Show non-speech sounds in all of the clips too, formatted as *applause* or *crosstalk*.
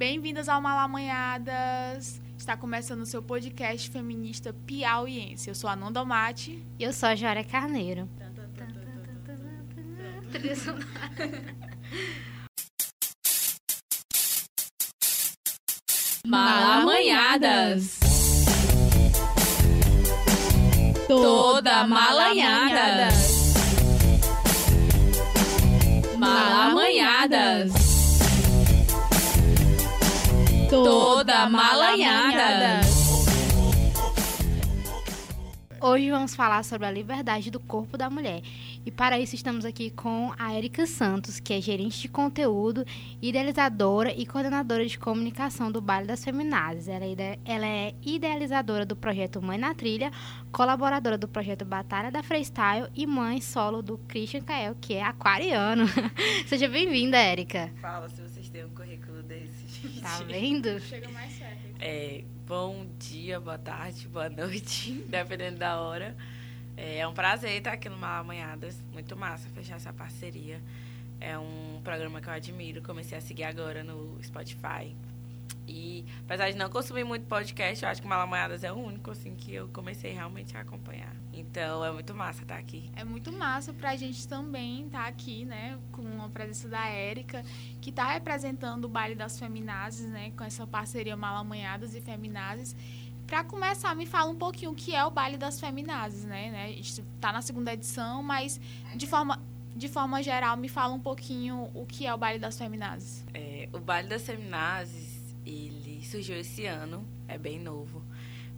Bem-vindas ao Malamanhadas. Está começando o seu podcast feminista piauiense. Eu sou a Nanda Mate. E eu sou a Jória Carneiro. Malamanhadas. Toda malanhada. Malamanhadas. Toda malanhada. Hoje vamos falar sobre a liberdade do corpo da mulher. E para isso estamos aqui com a Erika Santos, que é gerente de conteúdo, idealizadora e coordenadora de comunicação do Baile das Feminazes. Ela é, ide- ela é idealizadora do projeto Mãe na Trilha, colaboradora do projeto Batalha da Freestyle e mãe solo do Christian Kael, que é aquariano. *laughs* Seja bem-vinda, Erika. Fala se gente. Tá vendo? *laughs* Chega mais perto. É, bom dia, boa tarde, boa noite, *laughs* dependendo da hora. É, é um prazer estar aqui no Malamanhadas. Muito massa fechar essa parceria. É um programa que eu admiro. Comecei a seguir agora no Spotify. E apesar de não consumir muito podcast, eu acho que Malamanhadas é o único assim que eu comecei realmente a acompanhar. Então é muito massa estar aqui. É muito massa pra gente também estar aqui, né, com a presença da Érica, que está representando o baile das feminazes, né, com essa parceria Malamanhadas e Feminazes. Para começar, me fala um pouquinho o que é o baile das feminazes, né? né? A gente tá na segunda edição, mas de forma de forma geral, me fala um pouquinho o que é o baile das feminazes. É, o Baile das Feminazes, ele surgiu esse ano, é bem novo.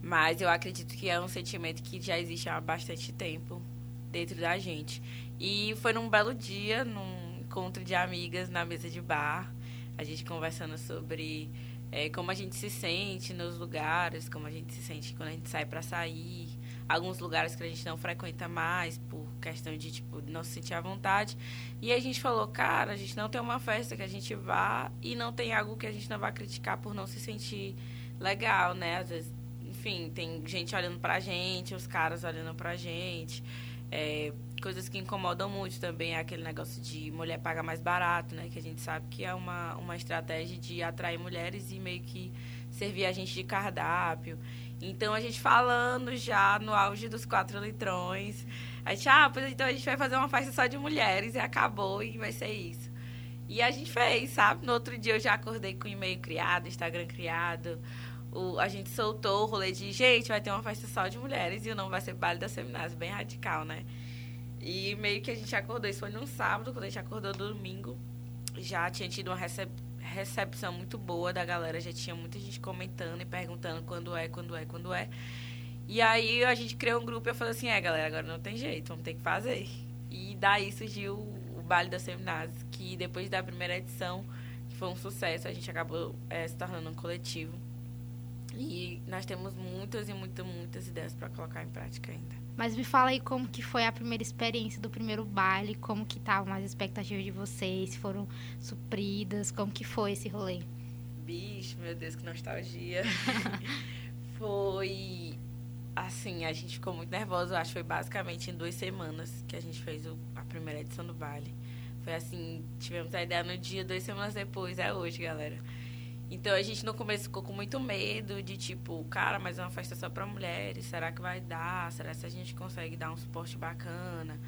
Mas eu acredito que é um sentimento que já existe há bastante tempo dentro da gente. E foi num belo dia, num encontro de amigas na mesa de bar, a gente conversando sobre é, como a gente se sente nos lugares, como a gente se sente quando a gente sai para sair, alguns lugares que a gente não frequenta mais por questão de tipo não se sentir à vontade. E a gente falou, cara, a gente não tem uma festa que a gente vá e não tem algo que a gente não vá criticar por não se sentir legal, né? Às vezes, enfim, tem gente olhando pra gente, os caras olhando pra gente. É, coisas que incomodam muito também é aquele negócio de mulher paga mais barato, né? Que a gente sabe que é uma, uma estratégia de atrair mulheres e meio que servir a gente de cardápio. Então a gente falando já no auge dos quatro litrões. A gente, ah, pois então a gente vai fazer uma festa só de mulheres e acabou e vai ser isso. E a gente fez, sabe? No outro dia eu já acordei com o e-mail criado, Instagram criado. O, a gente soltou o rolê de, gente, vai ter uma festa só de mulheres e o nome vai ser Baile das Seminários, bem radical, né? E meio que a gente acordou, isso foi num sábado, quando a gente acordou domingo, já tinha tido uma recep recepção muito boa da galera, já tinha muita gente comentando e perguntando quando é, quando é, quando é. E aí a gente criou um grupo e eu falei assim, é galera, agora não tem jeito, vamos ter que fazer. E daí surgiu o Baile das Seminários, que depois da primeira edição, que foi um sucesso, a gente acabou é, se tornando um coletivo. E nós temos muitas e muitas, muitas ideias para colocar em prática ainda. Mas me fala aí como que foi a primeira experiência do primeiro baile, como que estavam as expectativas de vocês, se foram supridas, como que foi esse rolê? Bicho, meu Deus, que nostalgia. *laughs* foi assim, a gente ficou muito nervosa, eu acho que foi basicamente em duas semanas que a gente fez o, a primeira edição do baile. Foi assim, tivemos a ideia no dia, duas semanas depois, é hoje, galera. Então a gente no começo ficou com muito medo de tipo, cara, mas é uma festa só pra mulheres, será que vai dar? Será que a gente consegue dar um suporte bacana?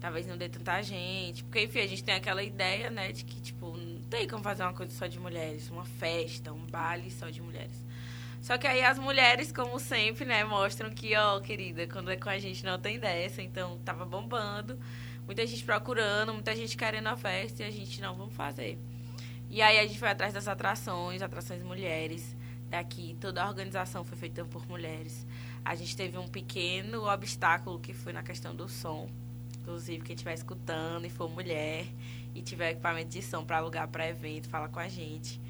Talvez não dê tanta gente. Porque, enfim, a gente tem aquela ideia, né, de que, tipo, não tem como fazer uma coisa só de mulheres, uma festa, um baile só de mulheres. Só que aí as mulheres, como sempre, né, mostram que, ó, querida, quando é com a gente não tem dessa, então tava bombando, muita gente procurando, muita gente querendo a festa e a gente não vamos fazer. E aí a gente foi atrás das atrações, atrações mulheres daqui. Toda a organização foi feita por mulheres. A gente teve um pequeno obstáculo que foi na questão do som. Inclusive, quem estiver escutando e for mulher e tiver equipamento de som para alugar para evento, fala com a gente.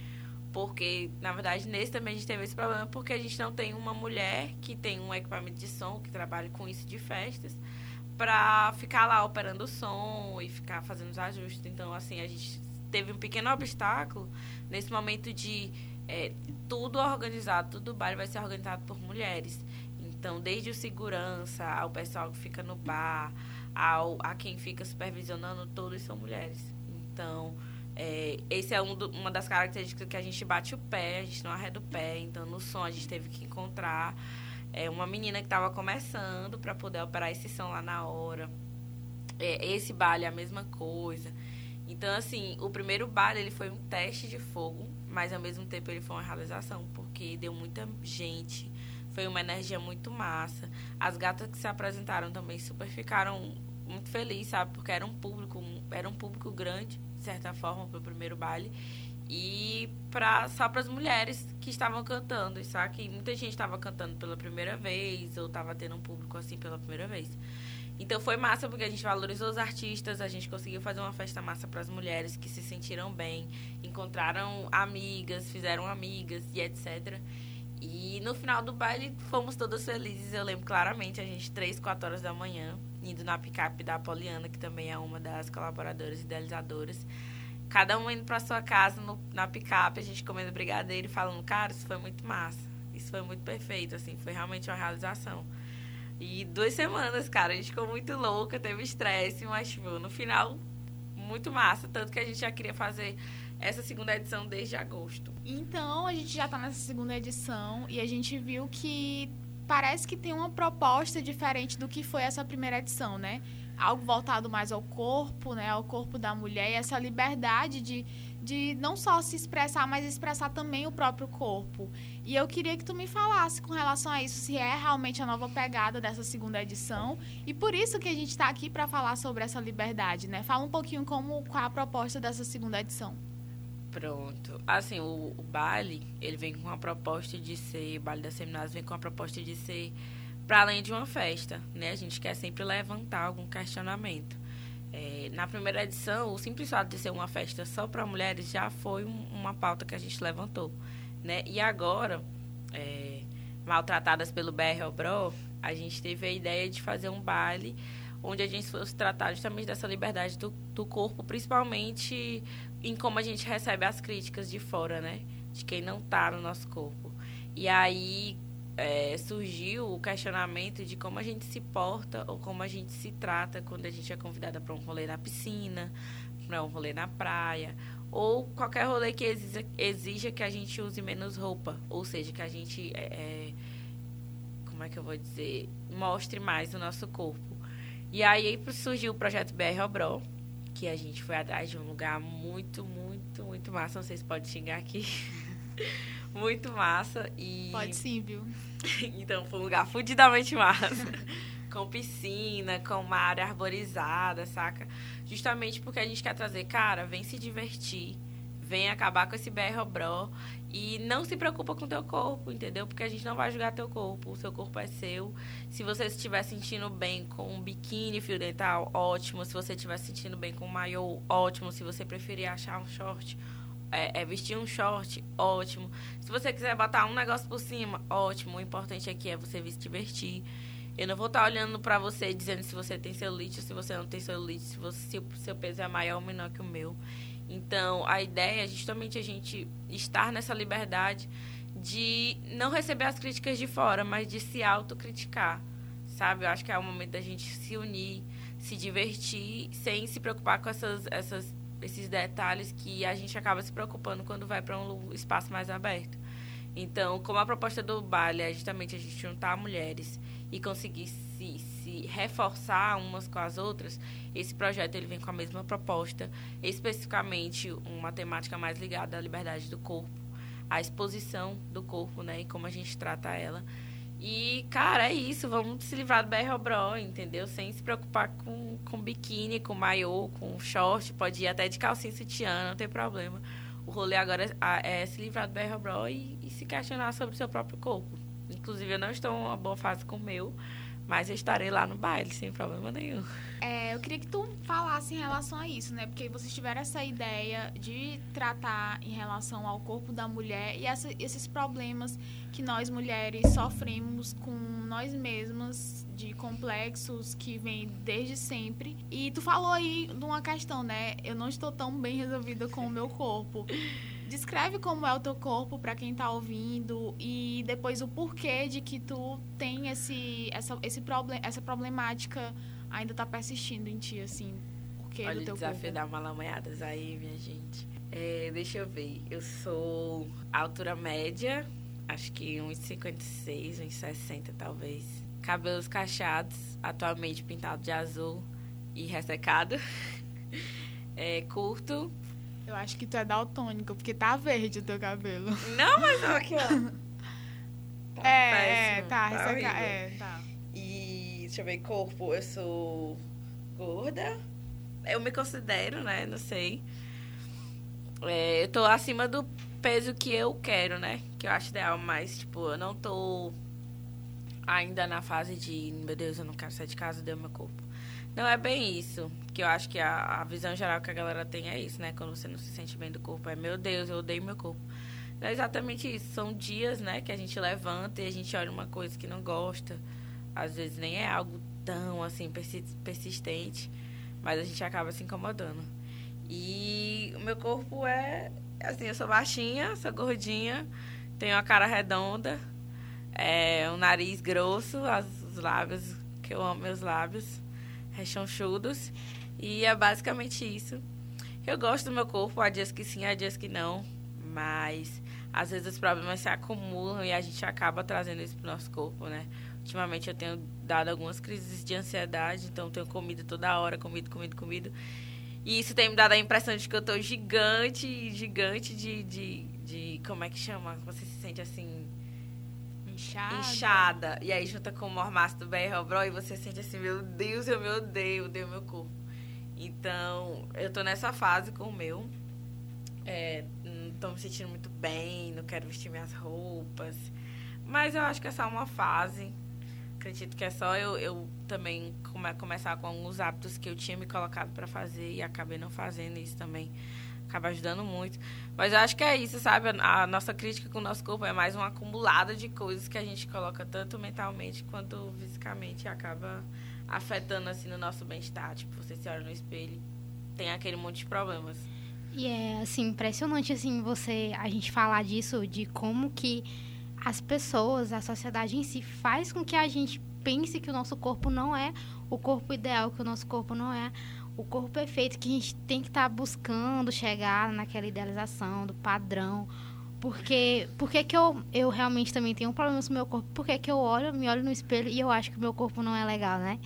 Porque, na verdade, nesse também a gente teve esse problema, porque a gente não tem uma mulher que tem um equipamento de som, que trabalhe com isso de festas, para ficar lá operando o som e ficar fazendo os ajustes. Então, assim, a gente teve um pequeno obstáculo nesse momento de é, tudo organizado, tudo o baile vai ser organizado por mulheres. Então, desde o segurança, ao pessoal que fica no bar, ao, a quem fica supervisionando, todos são mulheres. Então, É, esse é um do, uma das características que a gente bate o pé, a gente não arreda o pé, então no som a gente teve que encontrar é, uma menina que estava começando para poder operar esse som lá na hora. É, esse baile é a mesma coisa. Então, assim, o primeiro baile ele foi um teste de fogo, mas ao mesmo tempo ele foi uma realização, porque deu muita gente, foi uma energia muito massa. As gatas que se apresentaram também super ficaram muito felizes, sabe? Porque era um público, era um público grande, de certa forma, para o primeiro baile. E pra, só para as mulheres que estavam cantando, sabe? Que muita gente estava cantando pela primeira vez, ou estava tendo um público assim pela primeira vez. Então foi massa porque a gente valorizou os artistas, a gente conseguiu fazer uma festa massa para as mulheres que se sentiram bem, encontraram amigas, fizeram amigas e etc. E no final do baile fomos todas felizes. Eu lembro claramente a gente três, quatro horas da manhã indo na picape da Poliana, que também é uma das colaboradoras e idealizadoras. Cada uma indo para sua casa no, na picape, a gente comendo brigadeiro e falando, cara, isso foi muito massa. Isso foi muito perfeito, assim, foi realmente uma realização. E duas semanas, cara, a gente ficou muito louca, teve estresse, mas tipo, no final, muito massa. Tanto que a gente já queria fazer essa segunda edição desde agosto. Então, a gente já está nessa segunda edição e a gente viu que parece que tem uma proposta diferente do que foi essa primeira edição, né? Algo voltado mais ao corpo, né? Ao corpo da mulher e essa liberdade de de não só se expressar, mas expressar também o próprio corpo. E eu queria que tu me falasse com relação a isso, se é realmente a nova pegada dessa segunda edição. E por isso que a gente está aqui para falar sobre essa liberdade, né? Fala um pouquinho como qual a proposta dessa segunda edição. Pronto. Assim, o, o baile, ele vem com a proposta de ser, o baile das seminárias vem com a proposta de ser para além de uma festa, né? A gente quer sempre levantar algum questionamento. É, na primeira edição, o simples fato de ser uma festa só para mulheres já foi um, uma pauta que a gente levantou. Né? E agora, é, maltratadas pelo BR Obro, a gente teve a ideia de fazer um baile onde a gente fosse tratar justamente dessa liberdade do, do corpo, principalmente em como a gente recebe as críticas de fora, né? De quem não está no nosso corpo. E aí, é, surgiu o questionamento de como a gente se porta ou como a gente se trata quando a gente é convidada para um rolê na piscina, para um rolê na praia, ou qualquer rolê que exija, exija, que a gente use menos roupa, ou seja, que a gente, é, é como é que eu vou dizer, mostre mais o nosso corpo. E aí surgiu o projeto BR Obro, que a gente foi atrás de um lugar muito, muito, muito massa, não sei se pode xingar aqui. *laughs* muito massa e... Pode sim, viu? *laughs* então, foi um lugar fudidamente massa. *laughs* com piscina, com uma área arborizada, saca? Justamente porque a gente quer trazer, cara, vem se divertir, vem acabar com esse BR Bro e não se preocupa com teu corpo, entendeu? Porque a gente não vai julgar teu corpo, o seu corpo é seu. Se você estiver sentindo bem com um biquíni fio dental, ótimo. Se você estiver sentindo bem com um maiô, ótimo. Se você preferir achar um short, é, é, vestir um short, ótimo. Se você quiser botar um negócio por cima, ótimo. O importante aqui é você se divertir. Eu não vou estar olhando para você dizendo se você tem celulite ou se você não tem celulite, se, se o seu peso é maior ou menor que o meu. Então, a ideia é justamente a gente estar nessa liberdade de não receber as críticas de fora, mas de se autocriticar, sabe? Eu acho que é o momento da gente se unir, se divertir, sem se preocupar com essas, essas esses detalhes que a gente acaba se preocupando quando vai para um espaço mais aberto. Então, como a proposta do baile é justamente a gente juntar mulheres e conseguir se, se reforçar umas com as outras, esse projeto ele vem com a mesma proposta, especificamente uma temática mais ligada à liberdade do corpo, à exposição do corpo, né, e como a gente trata ela. E, cara, é isso. Vamos se livrar do BR Bro, entendeu? Sem se preocupar com, com biquíni, com maiô, com short. Pode ir até de calcinha sutiã, não tem problema. O rolê agora é, é se livrar do BR Bro e, e se questionar sobre o seu próprio corpo. Inclusive, eu não estou em uma boa fase com o meu. Mas eu estarei lá no baile, sem problema nenhum. É, eu queria que tu falasse em relação a isso, né? Porque vocês tiveram essa ideia de tratar em relação ao corpo da mulher e essa, esses problemas que nós mulheres sofremos com nós mesmas, de complexos que vêm desde sempre. E tu falou aí de uma questão, né? Eu não estou tão bem resolvida com o meu corpo. Descreve como é o teu corpo para quem tá ouvindo e depois o porquê de que tu tem esse essa esse problema, essa problemática ainda tá persistindo em ti assim. que Olha do o teu desafio corpo? da malamanhadas aí, minha gente. É, deixa eu ver. Eu sou altura média, acho que 1,56, 1,60 talvez. Cabelos cacheados, atualmente pintado de azul e ressecado. *laughs* É, curto. Eu acho que tu é daltônico, porque tá verde o teu cabelo. Não, mas ó, aqui, ó. *laughs* Tá é, é, tá, tá é, tá. E deixa eu ver, corpo, eu sou gorda. Eu me considero, né? Não sei. É, eu tô acima do peso que eu quero, né? Que eu acho ideal, mas, tipo, eu não tô ainda na fase de, meu Deus, eu não quero sair de casa, deu meu corpo. Não é bem isso. Que eu acho que a, a visão geral que a galera tem é isso, né? Quando você não se sente bem do corpo. É, meu Deus, eu odeio meu corpo. Não é exatamente isso. São dias, né, que a gente levanta e a gente olha uma coisa que não gosta. Às vezes nem é algo tão, assim, persi- persistente. Mas a gente acaba se incomodando. E o meu corpo é, assim, eu sou baixinha, sou gordinha, tenho a cara redonda, é, um nariz grosso, as, os lábios, que eu amo meus lábios, rechonchudos. E é basicamente isso. Eu gosto do meu corpo, há dias que sim, há dias que não. Mas às vezes os problemas se acumulam e a gente acaba trazendo isso pro nosso corpo, né? Ultimamente eu tenho dado algumas crises de ansiedade, então tenho comido toda hora, comido, comido, comido. E isso tem me dado a impressão de que eu tô gigante, gigante de, de, de como é que chama? Você se sente assim, Inchada. inchada. E aí junta com o mormaço do BR Bro e você sente assim, meu Deus, eu me odeio, odeio meu corpo. Então, eu tô nessa fase com o meu. É, não tô me sentindo muito bem, não quero vestir minhas roupas. Mas eu acho que é só uma fase. Acredito que é só eu, eu também come, começar com alguns hábitos que eu tinha me colocado para fazer e acabei não fazendo isso também. Acaba ajudando muito. Mas eu acho que é isso, sabe? A, nossa crítica com o nosso corpo é mais uma acumulada de coisas que a gente coloca tanto mentalmente quanto fisicamente e acaba afetando assim no nosso bem-estar. Tipo, você se olha no espelho, tem aquele monte de problemas. E é assim impressionante assim você a gente falar disso de como que as pessoas, a sociedade em si faz com que a gente pense que o nosso corpo não é o corpo ideal, que o nosso corpo não é o corpo perfeito, que a gente tem que estar buscando chegar naquela idealização do padrão. Porque, porque que eu, eu realmente também tenho um problema com o meu corpo? Porque que eu olho, me olho no espelho e eu acho que o meu corpo não é legal, né?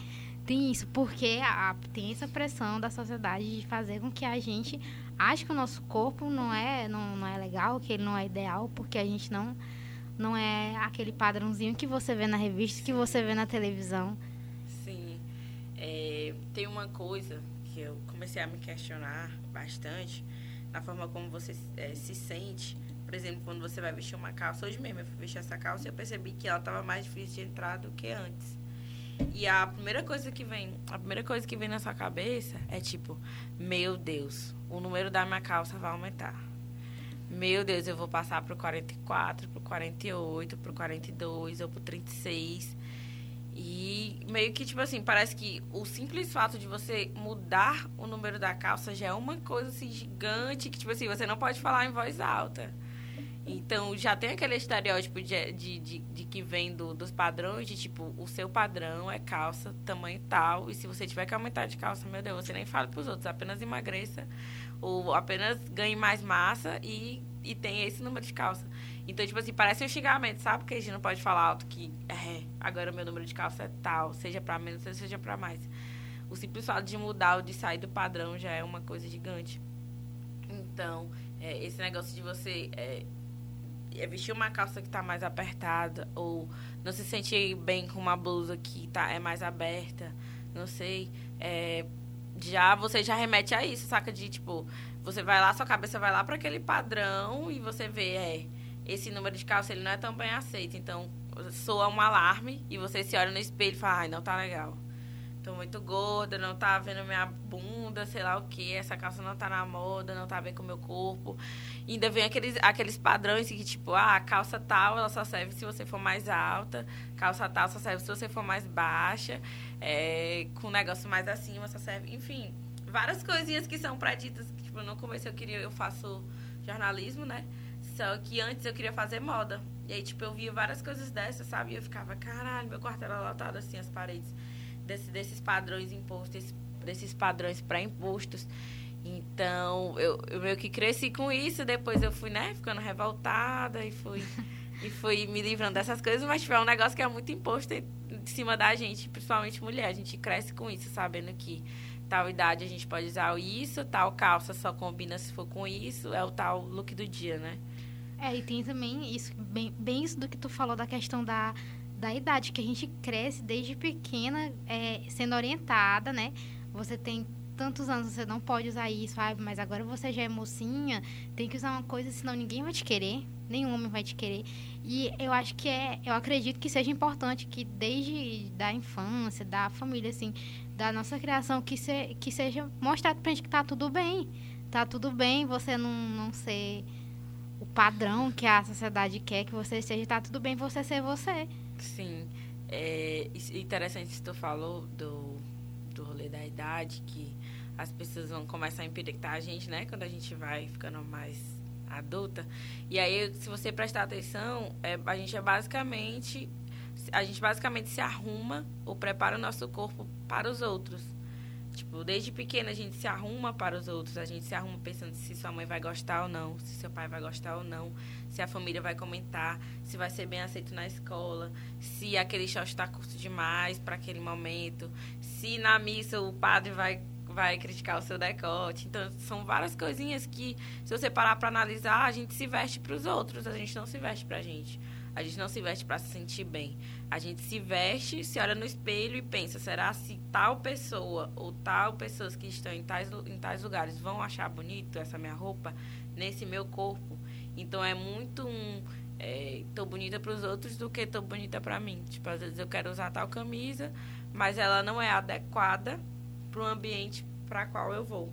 Tem isso, porque a, tem essa pressão da sociedade de fazer com que a gente ache que o nosso corpo não é, não, não é legal, que ele não é ideal, porque a gente não, não é aquele padrãozinho que você vê na revista, que você vê na televisão. Sim. É, tem uma coisa que eu comecei a me questionar bastante na forma como você é, se sente. Por exemplo, quando você vai vestir uma calça. Hoje mesmo eu fui vestir essa calça e eu percebi que ela estava mais difícil de entrar do que antes. E a primeira coisa que vem, a primeira coisa que vem na sua cabeça é tipo, meu Deus, o número da minha calça vai aumentar. Meu Deus, eu vou passar pro 44, pro 48, pro 42 ou pro 36. E meio que, tipo assim, parece que o simples fato de você mudar o número da calça já é uma coisa assim gigante que, tipo assim, você não pode falar em voz alta. Então já tem aquele estereótipo de, de, de, de que vem do, dos padrões, de tipo, o seu padrão é calça, tamanho tal, e se você tiver que aumentar de calça, meu Deus, você nem fala pros outros, apenas emagreça, ou apenas ganhe mais massa e, e tem esse número de calça. Então, tipo assim, parece um xingamento, sabe? Porque a gente não pode falar alto que é, agora o meu número de calça é tal, seja pra menos, seja pra mais. O simples fato de mudar ou de sair do padrão já é uma coisa gigante. Então, é, esse negócio de você é, é vestir uma calça que tá mais apertada ou não se sentir bem com uma blusa que tá, é mais aberta, não sei, é, já você já remete a isso, saca? De tipo, você vai lá, sua cabeça vai lá para aquele padrão e você vê, é, esse número de calça ele não é tão bem aceito. Então, soa um alarme e você se olha no espelho e fala, ai, não tá legal. Tô muito gorda, não tá vendo minha bunda, sei lá o que, essa calça não tá na moda, não tá bem com o meu corpo. E ainda vem aqueles, aqueles padrões que, tipo, ah, a calça tal, ela só serve se você for mais alta, calça tal só serve se você for mais baixa, é, com um negócio mais acima só serve, enfim, várias coisinhas que são preditas, que, tipo, no começo eu queria, eu faço jornalismo, né? Só que antes eu queria fazer moda. E aí, tipo, eu via várias coisas dessas, sabe? E eu ficava, caralho, meu quarto era lotado assim, as paredes desse, desses padrões impostos, esse desses padrões pré-impostos. Então, eu, eu meio que cresci com isso, depois eu fui, né, ficando revoltada e fui, *laughs* e fui me livrando dessas coisas, mas tipo, é um negócio que é muito imposto em cima da gente, principalmente mulher. A gente cresce com isso, sabendo que tal idade a gente pode usar isso, tal calça só combina se for com isso, é o tal look do dia, né? É, e tem também isso, bem, bem isso do que tu falou da questão da, da idade, que a gente cresce desde pequena é, sendo orientada, né? Você tem tantos anos, você não pode usar isso, ah, mas agora você já é mocinha, tem que usar uma coisa, senão ninguém vai te querer, nenhum homem vai te querer. E eu acho que é, eu acredito que seja importante que desde da infância, da família, assim, da nossa criação, que, se, que seja mostrado pra gente que tá tudo bem. Tá tudo bem você não, não ser o padrão que a sociedade quer que você seja, tá tudo bem você ser você. Sim. É interessante que tu falou do, do rolê da idade, que as pessoas vão começar a empiricar a gente, né? Quando a gente vai ficando mais adulta. E aí, se você prestar atenção, é, a gente é basicamente. A gente basicamente se arruma ou prepara o nosso corpo para os outros. Tipo, desde pequena a gente se arruma para os outros, a gente se arruma pensando se sua mãe vai gostar ou não, se seu pai vai gostar ou não, se a família vai comentar, se vai ser bem aceito na escola, se aquele short está curto demais para aquele momento, se na missa o padre vai vai criticar o seu decote. Então, são várias coisinhas que, se você parar para analisar, a gente se veste para os outros, a gente não se veste para a gente. A gente não se veste para se sentir bem. A gente se veste, se olha no espelho e pensa: será se tal pessoa ou tal pessoas que estão em tais, em tais lugares vão achar bonito essa minha roupa nesse meu corpo? Então é muito um. É, tô bonita para os outros do que tô bonita para mim. Tipo, às vezes eu quero usar tal camisa, mas ela não é adequada para o ambiente para qual eu vou.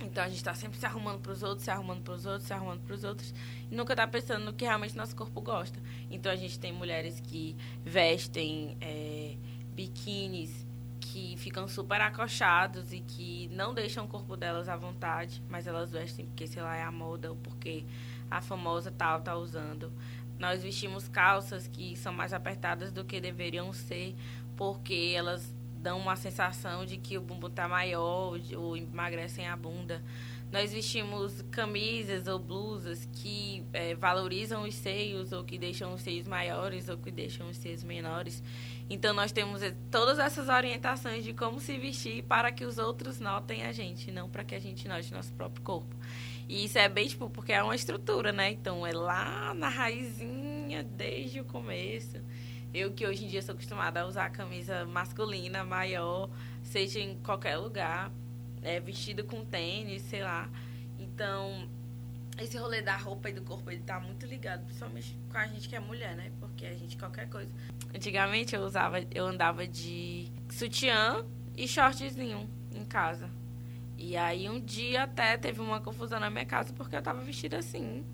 Então a gente está sempre se arrumando para os outros, se arrumando para os outros, se arrumando para os outros e nunca está pensando no que realmente nosso corpo gosta. Então a gente tem mulheres que vestem é, biquínis que ficam super acochados e que não deixam o corpo delas à vontade, mas elas vestem porque, sei lá, é a moda ou porque a famosa tal está usando. Nós vestimos calças que são mais apertadas do que deveriam ser, porque elas dão uma sensação de que o bumbum está maior ou emagrecem a bunda. Nós vestimos camisas ou blusas que é, valorizam os seios ou que deixam os seios maiores ou que deixam os seios menores. Então nós temos é, todas essas orientações de como se vestir para que os outros notem a gente, não para que a gente note nosso próprio corpo. E isso é bem tipo porque é uma estrutura, né? Então é lá na raizinha desde o começo. Eu que hoje em dia sou acostumada a usar camisa masculina, maior, seja em qualquer lugar, é, vestido com tênis, sei lá. Então, esse rolê da roupa e do corpo, ele tá muito ligado, principalmente com a gente que é mulher, né? Porque a gente, qualquer coisa. Antigamente eu usava, eu andava de sutiã e shortzinho em casa. E aí um dia até teve uma confusão na minha casa porque eu tava vestida assim.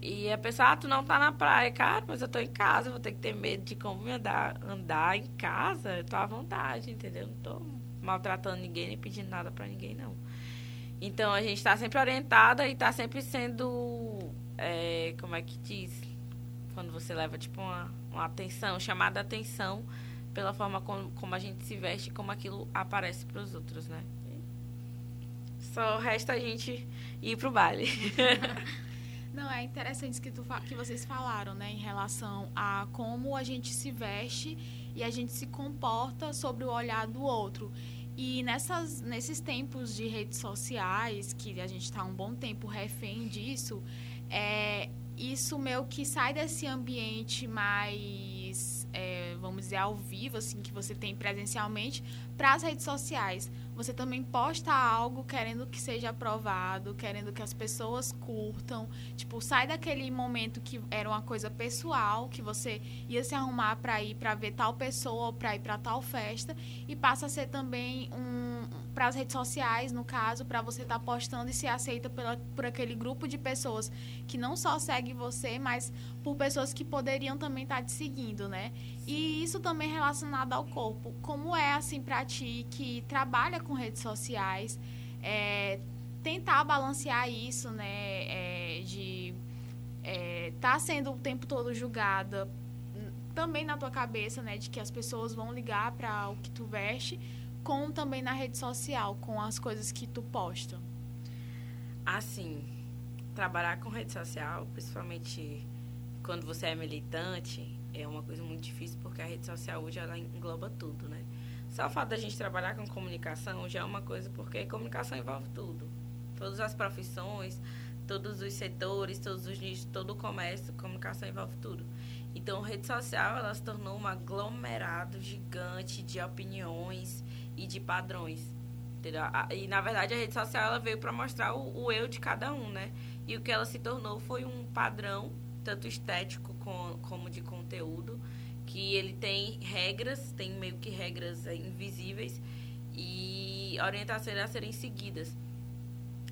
E a pessoa, ah, tu não tá na praia, cara, mas eu tô em casa, vou ter que ter medo de como me andar, andar em casa, eu tô à vontade, entendeu? Não tô maltratando ninguém, nem pedindo nada para ninguém, não. Então a gente tá sempre orientada e tá sempre sendo, é, como é que diz? Quando você leva, tipo, uma, uma atenção, chamada atenção pela forma como, como a gente se veste e como aquilo aparece para os outros, né? Só resta a gente ir pro baile. *laughs* Não, é interessante que, tu, que vocês falaram, né, em relação a como a gente se veste e a gente se comporta sobre o olhar do outro. E nessas, nesses tempos de redes sociais, que a gente está um bom tempo refém disso, é, isso meio que sai desse ambiente mais, é, vamos dizer, ao vivo, assim, que você tem presencialmente, para as redes sociais você também posta algo querendo que seja aprovado, querendo que as pessoas curtam. Tipo, sai daquele momento que era uma coisa pessoal, que você ia se arrumar para ir para ver tal pessoa ou para ir para tal festa, e passa a ser também um para as redes sociais, no caso, para você estar tá postando e ser aceita pela, por aquele grupo de pessoas que não só segue você, mas por pessoas que poderiam também estar tá te seguindo, né? E isso também relacionado ao corpo. Como é assim para ti que trabalha com redes sociais, é, tentar balancear isso, né? É, de é, tá sendo o tempo todo julgada também na tua cabeça, né, de que as pessoas vão ligar para o que tu veste, como também na rede social, com as coisas que tu posta? Assim, trabalhar com rede social, principalmente quando você é militante, é uma coisa muito difícil porque a rede social hoje ela engloba tudo, né? Só o fato da gente trabalhar com comunicação já é uma coisa porque comunicação envolve tudo. Todas as profissões, todos os setores, todos os nichos, todo o comércio, comunicação envolve tudo. Então, rede social ela se tornou um aglomerado gigante de opiniões e de padrões. Entendeu? E na verdade a rede social ela veio para mostrar o, o, eu de cada um, né? E o que ela se tornou foi um padrão, tanto estético com, como de conteúdo, que ele tem regras, tem meio que regras invisíveis e orientações a serem seguidas.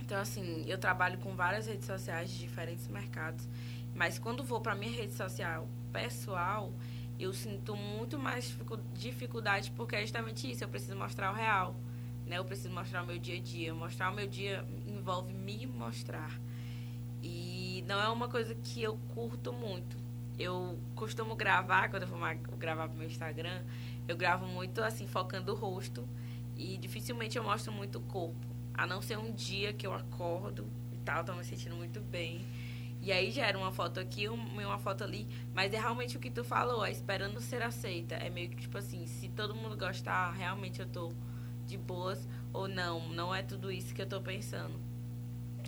Então, assim, eu trabalho com várias redes sociais de diferentes mercados, mas quando vou para minha rede social pessoal, eu sinto muito mais dificuldade porque é justamente isso, eu preciso mostrar o real, né? Eu preciso mostrar o meu dia a dia. Mostrar o meu dia envolve me mostrar. E não é uma coisa que eu curto muito eu costumo gravar, quando eu vou gravar pro meu Instagram, eu gravo muito assim, focando o rosto. E dificilmente eu mostro muito o corpo. A não ser um dia que eu acordo e tal, tô me sentindo muito bem. E aí gera uma foto aqui e uma foto ali. Mas é realmente o que tu falou, é esperando ser aceita. É meio que tipo assim, se todo mundo gostar, realmente eu tô de boas ou não. Não é tudo isso que eu tô pensando.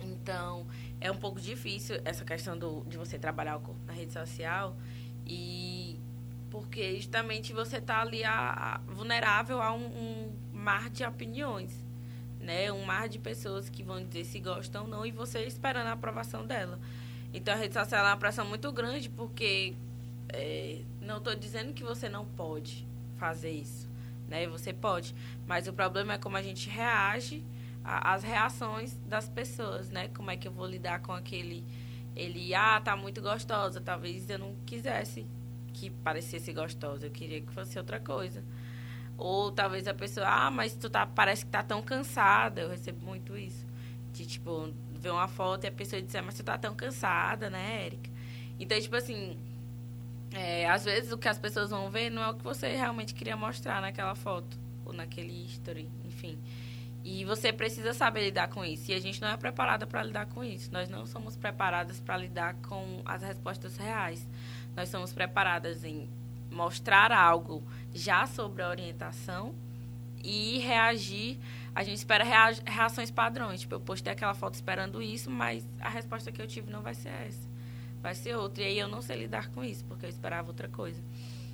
Então, é um pouco difícil essa questão do, de você trabalhar o corpo na rede social e porque justamente você está ali a, a, vulnerável a um, um, mar de opiniões, né? Um mar de pessoas que vão dizer se gostam ou não e você esperando a aprovação dela. Então a rede social é uma pressão muito grande porque é, não estou dizendo que você não pode fazer isso, né? Você pode, mas o problema é como a gente reage as reações das pessoas, né? Como é que eu vou lidar com aquele ele, ah, tá muito gostosa, talvez eu não quisesse que parecesse gostosa, eu queria que fosse outra coisa. Ou talvez a pessoa, ah, mas tu tá, parece que tá tão cansada, eu recebo muito isso. De tipo, ver uma foto e a pessoa dizer, mas tu tá tão cansada, né, Érica? Então, tipo assim, é, às vezes o que as pessoas vão ver não é o que você realmente queria mostrar naquela foto, ou naquele history, enfim. E você precisa saber lidar com isso. E a gente não é preparada para lidar com isso. Nós não somos preparadas para lidar com as respostas reais. Nós somos preparadas em mostrar algo já sobre a orientação e reagir. A gente espera reações padrões. Tipo, eu postei aquela foto esperando isso, mas a resposta que eu tive não vai ser essa. Vai ser outra. E aí eu não sei lidar com isso, porque eu esperava outra coisa.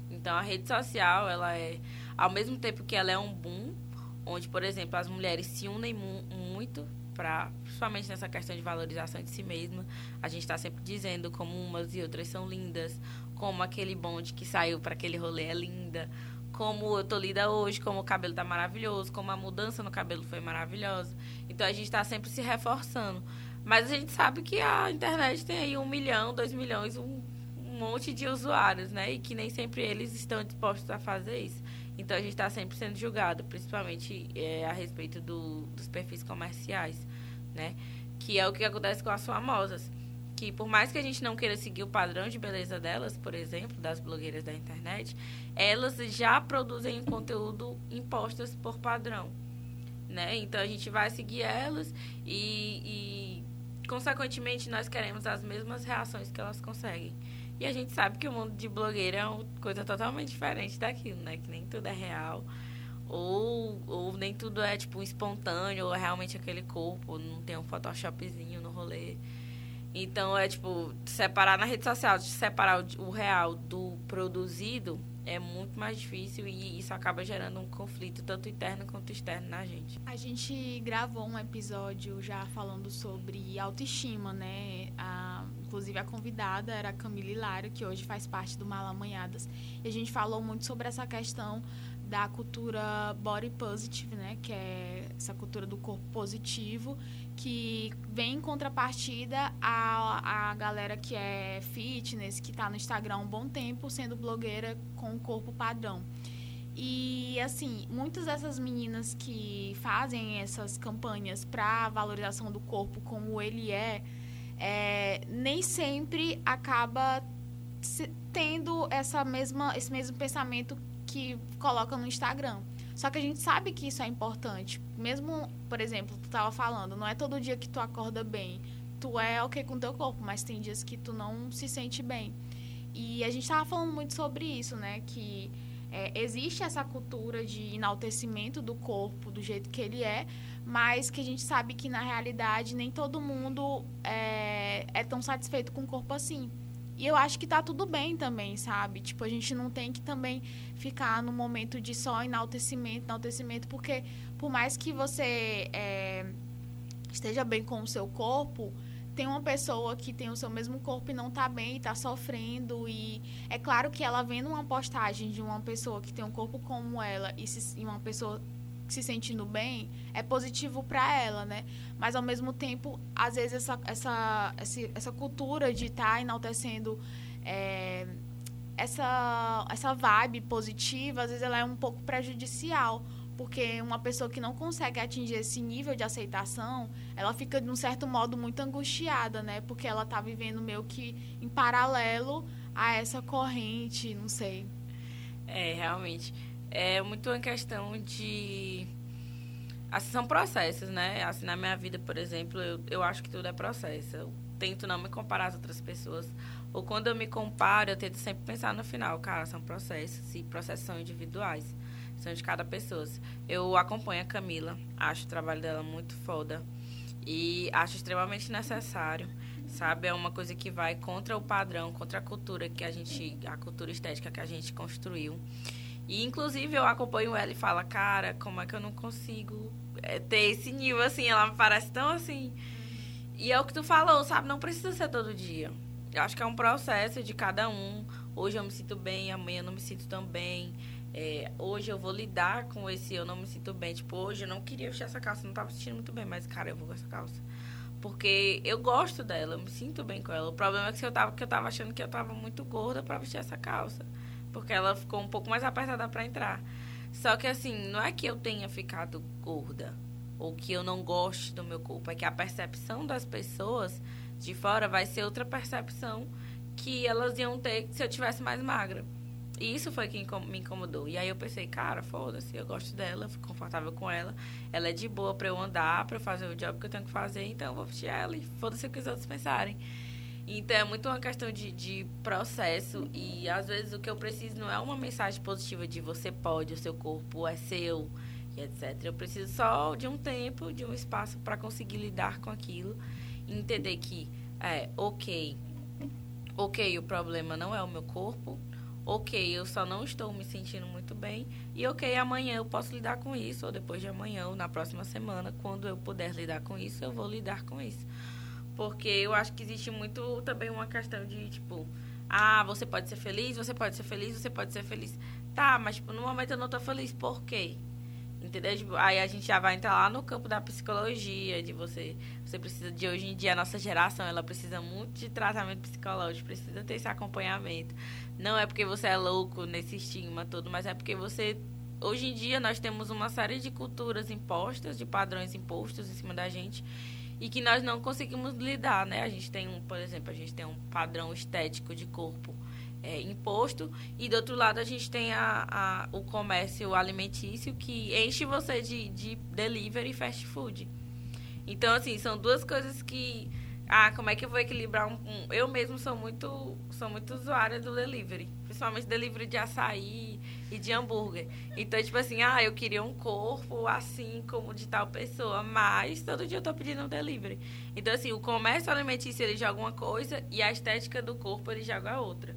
Então a rede social, ela é, ao mesmo tempo que ela é um boom, onde, por exemplo, as mulheres se unem mu muito para, principalmente nessa questão de valorização de si mesma. A gente está sempre dizendo como umas e outras são lindas, como aquele bonde que saiu para aquele rolê é linda, como eu tô linda hoje, como o cabelo tá maravilhoso, como a mudança no cabelo foi maravilhosa. Então a gente está sempre se reforçando. Mas a gente sabe que a internet tem aí um milhão, dois milhões, um, um monte de usuários, né? E que nem sempre eles estão dispostos a fazer isso. Então a gente está sempre sendo julgado, principalmente é, a respeito do, dos perfis comerciais, né? Que é o que acontece com as famosas. Que por mais que a gente não queira seguir o padrão de beleza delas, por exemplo, das blogueiras da internet, elas já produzem conteúdo impostas por padrão. Né? Então a gente vai seguir elas e, e consequentemente nós queremos as mesmas reações que elas conseguem. E a gente sabe que o mundo de blogueira é uma coisa totalmente diferente daquilo, né? Que nem tudo é real. Ou, ou nem tudo é, tipo, espontâneo, ou é realmente aquele corpo, não tem um photoshopzinho no rolê. Então, é, tipo, separar na rede social, separar o, real do produzido é muito mais difícil e isso acaba gerando um conflito tanto interno quanto externo na gente. A gente gravou um episódio já falando sobre autoestima, né? A, inclusive a convidada era a Camila Hilário, que hoje faz parte do Malamanhadas. E a gente falou muito sobre essa questão da cultura body positive, né? Que é essa cultura do corpo positivo que vem em contrapartida a, a galera que é fitness, que está no Instagram há um bom tempo, sendo blogueira com corpo padrão. E, assim, muitas dessas meninas que fazem essas campanhas para valorização do corpo como ele é, é nem sempre acaba tendo essa mesma, esse mesmo pensamento que coloca no Instagram. Só que a gente sabe que isso é importante. Mesmo, por exemplo, tu tava falando, não é todo dia que tu acorda bem. Tu é ok com teu corpo, mas tem dias que tu não se sente bem. E a gente tava falando muito sobre isso, né? Que é, existe essa cultura de enaltecimento do corpo do jeito que ele é, mas que a gente sabe que na realidade nem todo mundo é, é tão satisfeito com o corpo assim. E eu acho que tá tudo bem também, sabe? Tipo, a gente não tem que também ficar no momento de só enaltecimento, enaltecimento, porque por mais que você é, esteja bem com o seu corpo, tem uma pessoa que tem o seu mesmo corpo e não tá bem, e tá sofrendo. E é claro que ela vendo uma postagem de uma pessoa que tem um corpo como ela e, se, e uma pessoa se sentindo bem, é positivo para ela, né? Mas ao mesmo tempo, às vezes essa, essa, essa, cultura de estar tá enaltecendo é, essa, essa vibe positiva, às vezes ela é um pouco prejudicial porque uma pessoa que não consegue atingir esse nível de aceitação, ela fica de um certo modo muito angustiada, né? Porque ela está vivendo meio que em paralelo a essa corrente, não sei. É, realmente. É muito uma questão de. Assim, são processos, né? Assim, na minha vida, por exemplo, eu, eu acho que tudo é processo. Eu tento não me comparar às outras pessoas. Ou quando eu me comparo, eu tento sempre pensar no final, cara, são processos e processos são individuais são de cada pessoa. Eu acompanho a Camila, acho o trabalho dela muito foda e acho extremamente necessário, sabe? É uma coisa que vai contra o padrão, contra a cultura que a gente, a cultura estética que a gente construiu. E inclusive eu acompanho ela e falo, cara, como é que eu não consigo é, ter esse nível assim? Ela me parece tão assim. E é o que tu falou, sabe? Não precisa ser todo dia. Eu acho que é um processo de cada um. Hoje eu me sinto bem, amanhã eu não me sinto tão bem. É, hoje eu vou lidar com esse eu não me sinto bem. Tipo, hoje eu não queria vestir essa calça, não tava sentindo muito bem, mas, cara, eu vou com essa calça. Porque eu gosto dela, eu me sinto bem com ela. O problema é que eu tava, que eu tava achando que eu tava muito gorda para vestir essa calça. Porque ela ficou um pouco mais apertada para entrar. Só que assim, não é que eu tenha ficado gorda ou que eu não goste do meu corpo, é que a percepção das pessoas de fora vai ser outra percepção que elas iam ter se eu tivesse mais magra. E isso foi que me incomodou. E aí eu pensei, cara, foda-se, eu gosto dela, fico confortável com ela. Ela é de boa pra eu andar, pra eu fazer o job que eu tenho que fazer, então eu vou vestir ela e foda-se o que os outros pensarem. Então é muito uma questão de, de processo e às vezes o que eu preciso não é uma mensagem positiva de você pode, o seu corpo é seu e etc. Eu preciso só de um tempo, de um espaço para conseguir lidar com aquilo entender que é ok, ok, o problema não é o meu corpo, ok, eu só não estou me sentindo muito bem e ok, amanhã eu posso lidar com isso, ou depois de amanhã, ou na próxima semana, quando eu puder lidar com isso, eu vou lidar com isso. Porque eu acho que existe muito também uma questão de, tipo, ah, você pode ser feliz, você pode ser feliz, você pode ser feliz. Tá, mas tipo, no momento eu não estou feliz, por quê? Entendeu? Tipo, aí a gente já vai entrar lá no campo da psicologia, de você. Você precisa de hoje em dia, a nossa geração, ela precisa muito de tratamento psicológico, precisa ter esse acompanhamento. Não é porque você é louco nesse estigma todo, mas é porque você. Hoje em dia nós temos uma série de culturas impostas, de padrões impostos em cima da gente e que nós não conseguimos lidar, né? A gente tem um, por exemplo, a gente tem um padrão estético de corpo é, imposto e do outro lado a gente tem a, a, o comércio alimentício que enche você de, de delivery e fast food. Então, assim, são duas coisas que ah, como é que eu vou equilibrar um, um, Eu mesmo sou muito, sou muito usuária do delivery. Principalmente delivery de açaí e de hambúrguer. Então, tipo assim, ah, eu queria um corpo assim como de tal pessoa, mas todo dia eu tô pedindo um delivery. Então, assim, o comércio alimentício ele joga uma coisa e a estética do corpo ele joga outra.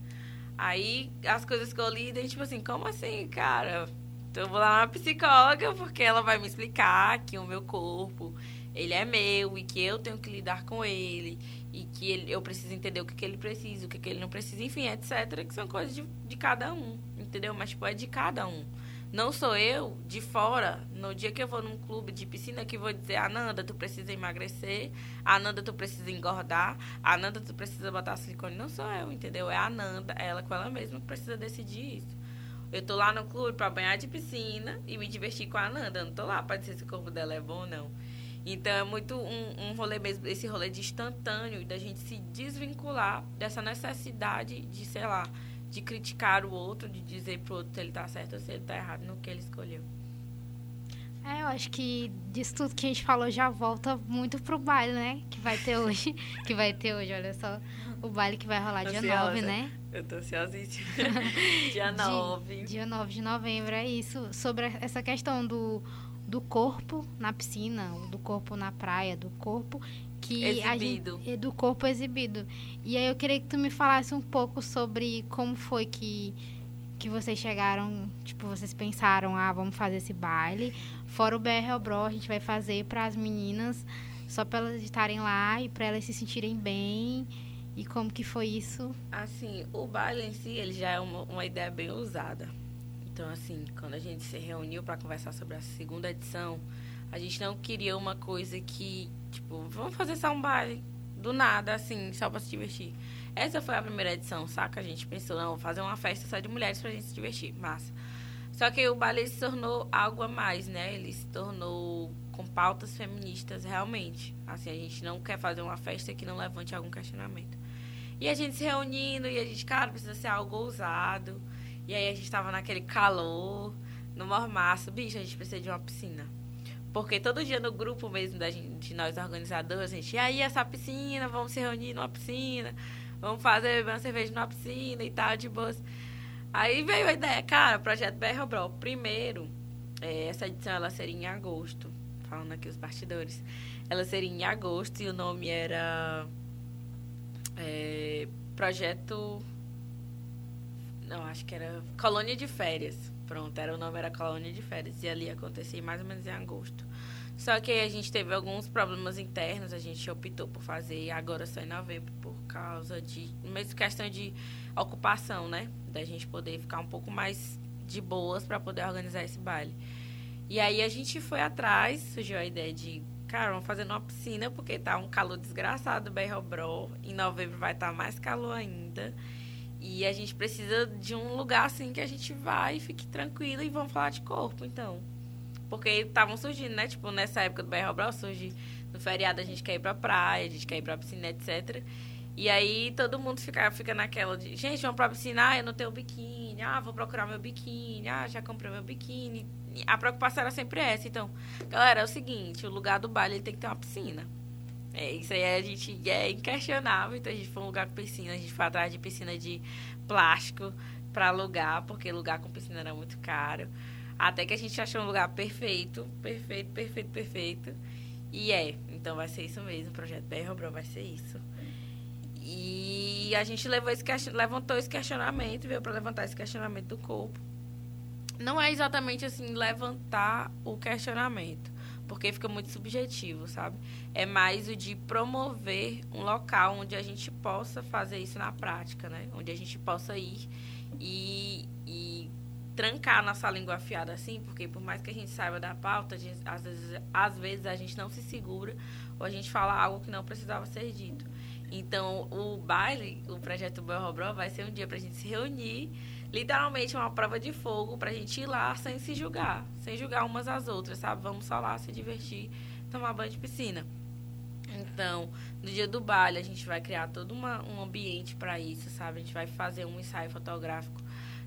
Aí as coisas que eu lidem, tipo assim, como assim, cara? Então eu vou lá na psicóloga porque ela vai me explicar que o meu corpo ele é meu e que eu tenho que lidar com ele e que ele, eu preciso entender o que, que ele precisa, o que, que ele não precisa, enfim, etc. Que são coisas de, de cada um, entendeu? Mas, tipo, é de cada um. Não sou eu, de fora, no dia que eu vou num clube de piscina, que vou dizer, Ananda, tu precisa emagrecer, Ananda, tu precisa engordar, Ananda, tu precisa botar silicone. Não sou eu, entendeu? É a Ananda, ela com ela mesma que precisa decidir isso. Eu tô lá no clube para banhar de piscina e me divertir com a Ananda. Eu não tô lá para dizer se o corpo dela é bom ou não. Então é muito um, um rolê mesmo, esse rolê de instantâneo, da gente se desvincular dessa necessidade de, sei lá, de criticar o outro, de dizer pro outro se ele tá certo ou se ele tá errado no que ele escolheu. É, eu acho que disso tudo que a gente falou já volta muito pro baile, né? Que vai ter hoje. *laughs* que vai ter hoje, olha só. O baile que vai rolar dia Ansiosa. 9, né? Eu tô ansiosíssima. *laughs* Dia Di- 9. Dia 9 de novembro, é isso. Sobre essa questão do, do corpo na piscina, do corpo na praia, do corpo que a Exibido. gente, e do corpo exibido. E aí eu queria que tu me falasse um pouco sobre como foi que que vocês chegaram, tipo, vocês pensaram, ah, vamos fazer esse baile. Fora o BR Bro, a gente vai fazer para as meninas, só para elas estarem lá e para elas se sentirem bem. E como que foi isso? Assim, o baile em si, ele já é uma, uma ideia bem usada. Então, assim, quando a gente se reuniu para conversar sobre a segunda edição, a gente não queria uma coisa que, tipo, vamos fazer um baile do nada, assim, só para se divertir. Essa foi a primeira edição, saca? A gente pensou, não, vou fazer uma festa só de mulheres pra gente se divertir. Massa. Só que o baile se tornou algo a mais, né? Ele se tornou com pautas feministas realmente. Assim, a gente não quer fazer uma festa que não levante algum questionamento. E a gente se reunindo e a gente, cara, precisa ser algo ousado. E aí a gente tava naquele calor, no mormaço. Bicho, a gente precisa de uma piscina. Porque todo dia no grupo mesmo da gente, de nós organizadores, a gente, e aí essa piscina, vamos se reunir numa piscina, vamos fazer uma cerveja numa piscina e tal, de boas. Aí veio a ideia, cara, projeto BR Bro. Primeiro, eh, essa edição ela seria em agosto. Falando aqui os bastidores. Ela seria em agosto e o nome era é, Projeto. Não, acho que era Colônia de Férias. Pronto, era o nome era Colônia de Férias. E ali ia acontecer mais ou menos em agosto. Só que a gente teve alguns problemas internos, a gente optou por fazer agora só em novembro por causa de. Mesmo questão de ocupação, né? Da gente poder ficar um pouco mais de boas para poder organizar esse baile. E aí a gente foi atrás, surgiu a ideia de, cara, vamos fazer numa piscina, porque tá um calor desgraçado, BR Bro. Em novembro vai estar mais calor ainda. E a gente precisa de um lugar assim que a gente vai e fique tranquilo e vamos falar de corpo, então. Porque estavam surgindo, né? Tipo, nessa época do BR Bro, surge no feriado a gente quer ir pra praia, a gente quer ir pra piscina, etc. E aí todo mundo fica, fica naquela de, gente, vamos pra piscina, ah, eu não tenho biquíni, ah, vou procurar meu biquíni, ah, já comprei meu biquíni. A preocupação era sempre essa. Então, galera, é o seguinte, o lugar do baile tem que ter uma piscina. É, isso aí a gente é inquestionável, então a gente foi um lugar com piscina, a gente foi atrás de piscina de plástico para alugar, porque lugar com piscina era muito caro. Até que a gente achou um lugar perfeito, perfeito, perfeito, perfeito. E é, então vai ser isso mesmo, o projeto BR vai ser isso. E a gente levou esse levantou esse questionamento, veio para levantar esse questionamento do corpo. Não é exatamente assim levantar o questionamento, porque fica muito subjetivo, sabe? É mais o de promover um local onde a gente possa fazer isso na prática, né? Onde a gente possa ir e, e trancar nossa língua afiada assim, porque por mais que a gente saiba da pauta, a gente- às, vezes, às vezes a gente não se segura ou a gente fala algo que não precisava ser dito. Então, o baile, o projeto Bro Bro, vai ser um dia pra gente se reunir, literalmente uma prova de fogo pra gente ir lá sem se julgar, sem julgar umas às outras, sabe? Vamos só lá se divertir, tomar banho de piscina. Então, no dia do baile, a gente vai criar todo uma, um ambiente para isso, sabe? A gente vai fazer um ensaio fotográfico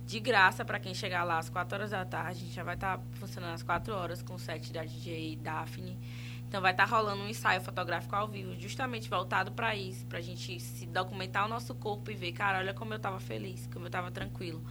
de graça para quem chegar lá às 4 horas da tarde. A gente já vai estar funcionando às 4 horas com o set da DJ Daphne. Então, vai estar rolando um ensaio fotográfico ao vivo, justamente voltado para isso, para a gente se documentar o nosso corpo e ver, cara, olha como eu tava feliz, como eu tava tranquilo.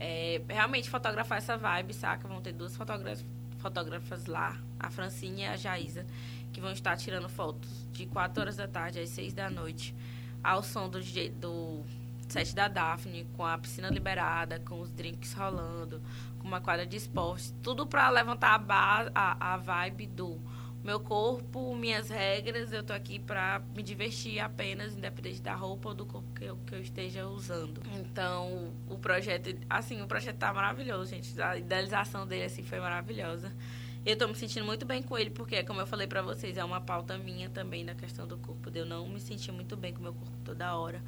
É, realmente fotografar essa vibe, saca? Vão ter duas fotógrafas, lá, a Francine e a Jaísa, que vão estar tirando fotos de 4 horas da tarde às 6 da noite, ao som do, do set da Daphne, com a piscina liberada, com os drinks rolando, com uma quadra de esporte, tudo para levantar a, a, a vibe do meu corpo, minhas regras, eu tô aqui pra me divertir apenas, independente da roupa ou do corpo que eu, que eu esteja usando. Então, o projeto, assim, o projeto tá maravilhoso, gente. A idealização dele, assim, foi maravilhosa. Eu tô me sentindo muito bem com ele, porque, como eu falei pra vocês, é uma pauta minha também da questão do corpo, de eu não me sentir muito bem com o meu corpo toda hora.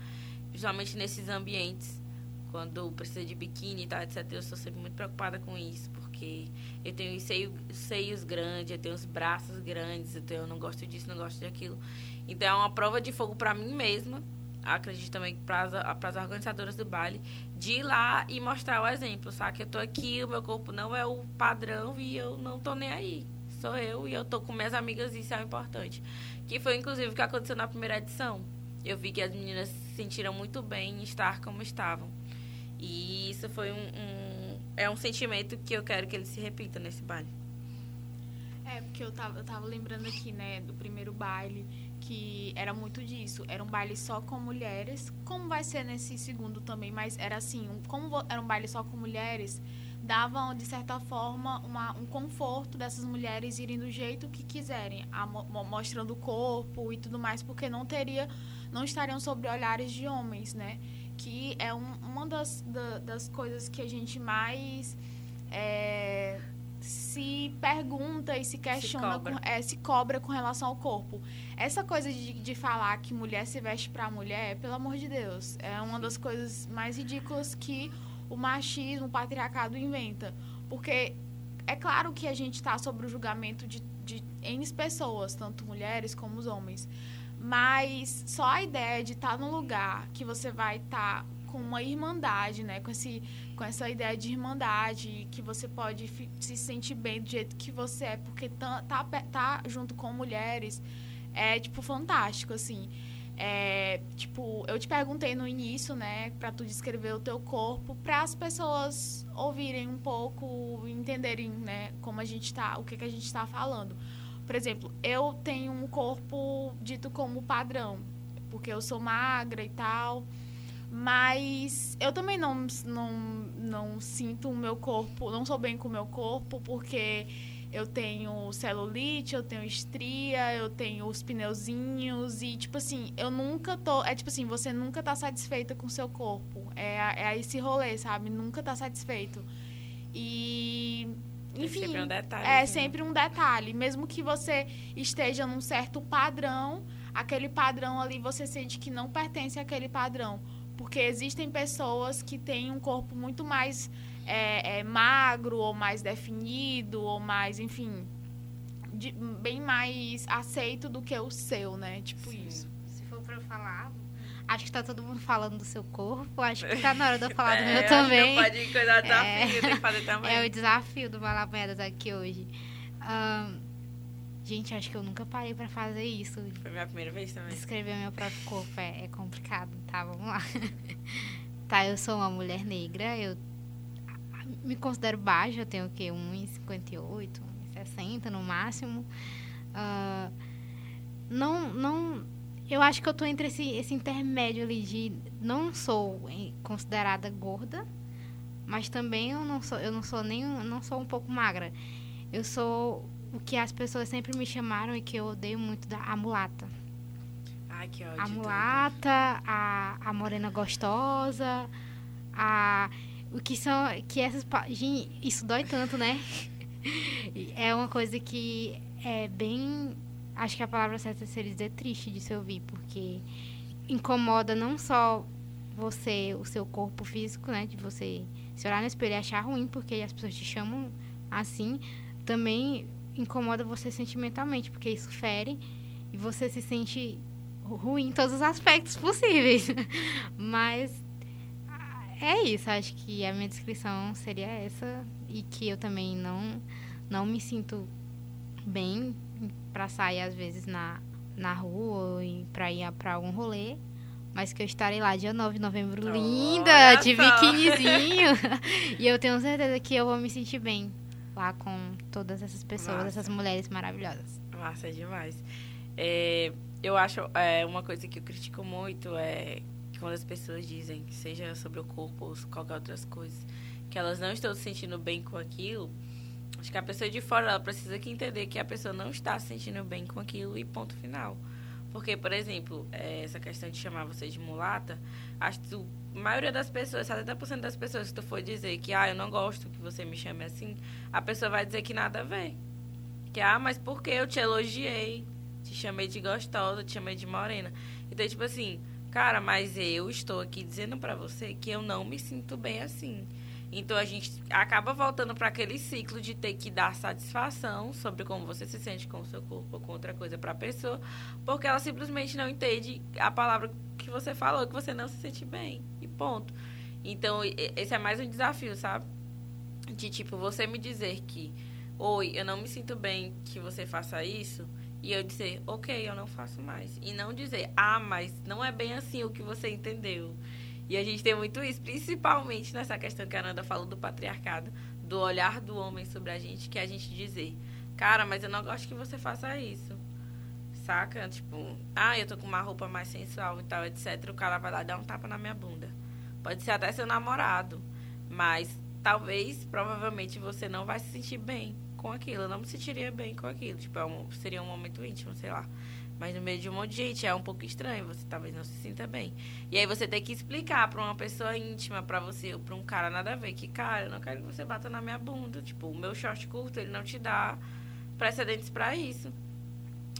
Principalmente nesses ambientes, quando precisa de biquíni e tal, etc. Eu sou sempre muito preocupada com isso, porque eu tenho os seio, seios grandes, eu tenho os braços grandes, eu, tenho, eu não gosto disso, não gosto daquilo. Então é uma prova de fogo pra mim mesma, acredito também para as organizadoras do baile, de ir lá e mostrar o exemplo, sabe? Que eu tô aqui, o meu corpo não é o padrão e eu não tô nem aí. sou eu e eu tô com minhas amigas e isso é o importante. Que foi inclusive o que aconteceu na primeira edição. Eu vi que as meninas se sentiram muito bem em estar como estavam. E isso foi um, um é um sentimento que eu quero que ele se repita nesse baile. É, porque eu tava, eu tava lembrando aqui, né, do primeiro baile, que era muito disso. Era um baile só com mulheres, como vai ser nesse segundo também, mas era assim, um, como era um baile só com mulheres, davam, de certa forma, uma, um conforto dessas mulheres irem do jeito que quiserem, a, mostrando o corpo e tudo mais, porque não teria, não estariam sobre olhares de homens, né? Que é um, uma das, da, das coisas que a gente mais é, se pergunta e se questiona, se cobra. Com, é, se cobra com relação ao corpo. Essa coisa de, de falar que mulher se veste para mulher, pelo amor de Deus, é uma das coisas mais ridículas que o machismo, o patriarcado inventa. Porque é claro que a gente está sobre o julgamento de, de N pessoas, tanto mulheres como os homens. Mas só a ideia de estar tá num lugar que você vai estar tá com uma irmandade, né? Com, esse, com essa ideia de irmandade, que você pode se sentir bem do jeito que você é, porque tá, tá, tá junto com mulheres é, tipo, fantástico, assim. É, tipo, eu te perguntei no início, né, para tu descrever o teu corpo, para as pessoas ouvirem um pouco, entenderem, né, como a gente tá, o que que a gente está falando. Por exemplo, eu tenho um corpo dito como padrão, porque eu sou magra e tal, mas eu também não, não, não sinto o meu corpo, não sou bem com o meu corpo, porque eu tenho celulite, eu tenho estria, eu tenho os pneuzinhos e, tipo assim, eu nunca tô... É tipo assim, você nunca tá satisfeita com o seu corpo. É, é esse rolê, sabe? Nunca tá satisfeito. E... Enfim, é sempre um detalhe. É assim, né? sempre um detalhe. Mesmo que você esteja num certo padrão, aquele padrão ali você sente que não pertence àquele padrão. Porque existem pessoas que têm um corpo muito mais é, é, magro ou mais definido ou mais, enfim, de, bem mais aceito do que o seu, né? Tipo Sim. isso. Se for para eu falar, acho que tá todo mundo falando do seu corpo, acho que tá na hora de eu falar do *laughs* meu também. Não pode cuidar do desafio, é, tem que fazer também. É o desafio do Malamedas aqui hoje. Um, gente, acho que eu nunca parei para fazer isso. Foi minha primeira vez também. Descrever meu próprio corpo é, é complicado, tá? Vamos lá. *laughs* tá, eu sou uma mulher negra, eu me considero baixa, eu tenho o quê? 1,58, 1,60 no máximo. Uh, não, não, eu acho que eu tô entre esse, esse intermédio ali de não sou considerada gorda, mas também eu não sou, eu não sou nem, não sou um pouco magra. Eu sou o que as pessoas sempre me chamaram e que eu odeio muito da a mulata. Ai, que ódio. A mulata, a, a morena gostosa, a o que são que essas gente, isso dói tanto, né? *laughs* é uma coisa que é bem acho que a palavra certa seria dizer triste de se ouvir, porque incomoda não só você, o seu corpo físico, né, de você se olhar no espelho e achar ruim porque as pessoas te chamam assim, também incomoda você sentimentalmente, porque isso fere e você se sente ruim em todos os aspectos possíveis. *laughs* Mas é isso, acho que a minha descrição seria essa e que eu também não não me sinto bem para sair às vezes na na rua ou para ir para algum rolê, mas que eu estarei lá dia 9 de novembro oh, linda, de biquinizinho. *laughs* e eu tenho certeza que eu vou me sentir bem lá com todas essas pessoas, Massa. essas mulheres maravilhosas. Massa demais. É, eu acho é, uma coisa que eu critico muito é quando as pessoas dizem, seja sobre o corpo ou qualquer outras coisas, que elas não estão se sentindo bem com aquilo, acho que a pessoa de fora ela precisa que entender que a pessoa não está se sentindo bem com aquilo e ponto final. Porque, por exemplo, é, essa questão de chamar você de mulata, acho que a maioria das pessoas, 70% das pessoas que tu for dizer que, ah, eu não gosto que você me chame assim, a pessoa vai dizer que nada a ver. Que, ah, mas por que eu te elogiei? Te chamei de gostosa, te chamei de morena. Então, tipo assim, Cara, mas eu estou aqui dizendo para você que eu não me sinto bem assim. Então a gente acaba voltando para aquele ciclo de ter que dar satisfação sobre como você se sente com o seu corpo ou com outra coisa para a pessoa, porque ela simplesmente não entende a palavra que você falou, que você não se sente bem. E ponto. Então esse é mais um desafio, sabe? De tipo, você me dizer que oi, eu não me sinto bem que você faça isso, e eu dizer, ok, eu não faço mais. E não dizer, ah, mas não é bem assim o que você entendeu. E a gente tem muito isso, principalmente nessa questão que a Ananda falou do patriarcado, do olhar do homem sobre a gente, que é a gente dizer, cara, mas eu não gosto que você faça isso. Saca? Tipo, ah, eu tô com uma roupa mais sensual e tal, etc. O cara vai lá dar um tapa na minha bunda. Pode ser até seu namorado. Mas talvez, provavelmente, você não vai se sentir bem com aquilo. Eu não me sentiria bem com aquilo. Tipo, é um, seria um momento íntimo, sei lá. Mas no meio de um monte de gente é um pouco estranho, você talvez não se sinta bem. E aí você tem que explicar para uma pessoa íntima, para você ou para um cara nada a ver, que cara, eu não quero que você bata na minha bunda, tipo, o meu short curto, ele não te dá precedentes para isso.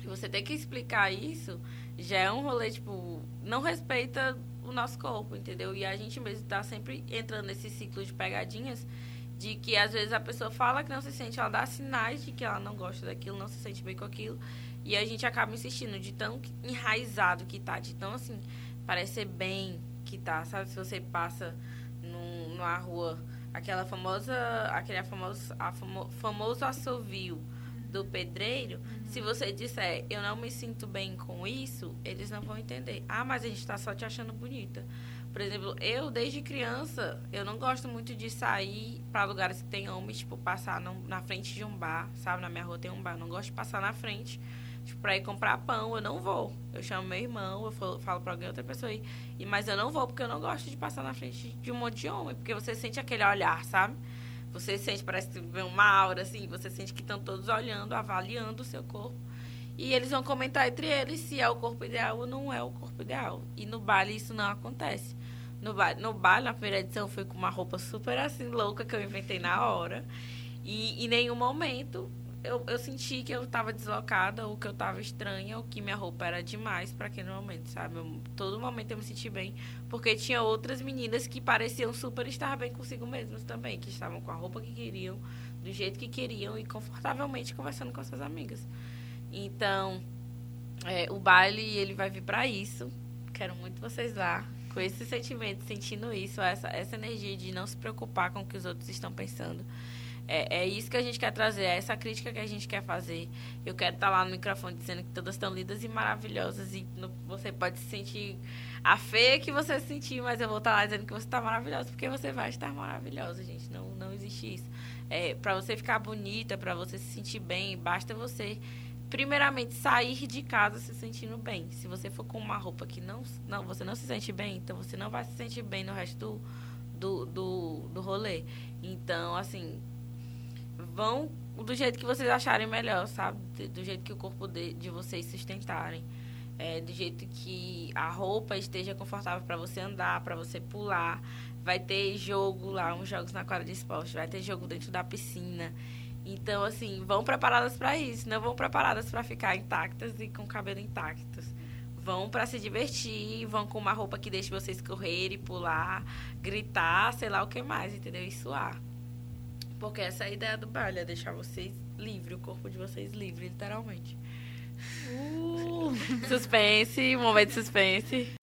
E você tem que explicar isso, já é um rolê tipo, não respeita o nosso corpo, entendeu? E a gente mesmo tá sempre entrando nesse ciclo de pegadinhas de que às vezes a pessoa fala que não se sente, ela dá sinais de que ela não gosta daquilo, não se sente bem com aquilo, e a gente acaba insistindo de tão enraizado que tá, de tão assim, parecer bem que tá, sabe? Se você passa num, numa rua, aquela famosa, aquele famoso, a famo, famoso assovio do pedreiro, uhum. se você disser eu não me sinto bem com isso, eles não vão entender. Ah, mas a gente tá só te achando bonita. Por exemplo, eu, desde criança, eu não gosto muito de sair para lugares que tem homens, tipo, passar no, na frente de um bar, sabe? Na minha rua tem um bar. Eu não gosto de passar na frente, tipo, pra ir comprar pão. Eu não vou. Eu chamo meu irmão, eu falo, falo pra alguém, outra pessoa aí. E, mas eu não vou, porque eu não gosto de passar na frente de um monte de homem. Porque você sente aquele olhar, sabe? Você sente, parece que vê uma aura, assim. Você sente que estão todos olhando, avaliando o seu corpo. E eles vão comentar entre eles se é o corpo ideal ou não é o corpo ideal. E no baile isso não acontece. No baile, no baile, na primeira edição, eu fui com uma roupa super assim louca que eu inventei na hora. E em nenhum momento eu, eu senti que eu estava deslocada ou que eu estava estranha ou que minha roupa era demais para aquele momento, sabe? Eu, todo momento eu me senti bem, porque tinha outras meninas que pareciam super estar bem consigo mesmas também, que estavam com a roupa que queriam, do jeito que queriam e confortavelmente conversando com suas amigas. Então, é, o baile ele vai vir para isso. Quero muito vocês lá com esse sentimento, sentindo isso, essa, essa energia de não se preocupar com o que os outros estão pensando. É, é isso que a gente quer trazer, é essa crítica que a gente quer fazer. Eu quero estar lá no microfone dizendo que todas estão lindas e maravilhosas e no, você pode se sentir a feia que você sentir, mas eu vou estar lá dizendo que você está maravilhosa, porque você vai estar maravilhosa, gente. Não, não existe isso. É, para você ficar bonita, para você se sentir bem, basta você primeiramente sair de casa se sentindo bem. Se você for com uma roupa que não, não você não se sente bem, então você não vai se sentir bem no resto do, do, do, do rolê. Então, assim, vão do jeito que vocês acharem melhor, sabe? Do jeito que o corpo de, de vocês sustentarem. É, do jeito que a roupa esteja confortável para você andar, para você pular. Vai ter jogo lá, uns jogos na quadra de esporte, vai ter jogo dentro da piscina. Então, assim, vão preparadas para isso, não vão preparadas para ficar intactas e com o cabelo intactos. Vão para se divertir, vão com uma roupa que deixe vocês correr e pular, gritar, sei lá o que mais, entendeu? E suar. Porque essa é a ideia do baile, é deixar vocês livre, o corpo de vocês livre, literalmente. Uh. *laughs* suspense, momento de suspense.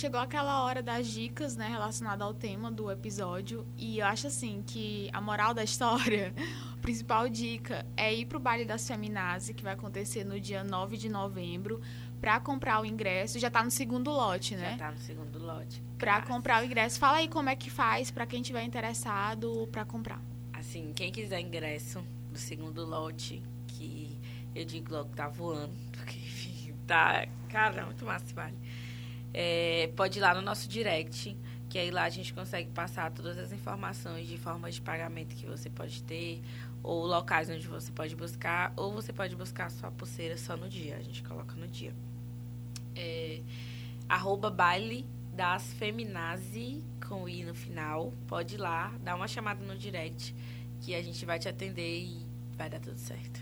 chegou aquela hora das dicas, né, relacionada ao tema do episódio. E eu acho assim que a moral da história, principal dica é ir pro baile das feminazes, que vai acontecer no dia 9 de novembro, para comprar o ingresso. Já tá no segundo lote, né? Já tá no segundo lote. Para comprar o ingresso. Fala aí como é que faz para quem tiver interessado para comprar. Assim, quem quiser ingresso do segundo lote, que eu digo logo que tá voando, *laughs* porque enfim, tá, cara, muito massa esse baile é, pode ir lá no nosso direct, que aí lá a gente consegue passar todas as informações de formas de pagamento que você pode ter, ou locais onde você pode buscar, ou você pode buscar sua pulseira só no dia, a gente coloca no dia. É, arroba baile das feminazi, com i no final, pode ir lá, dá uma chamada no direct, que a gente vai te atender e vai dar tudo certo.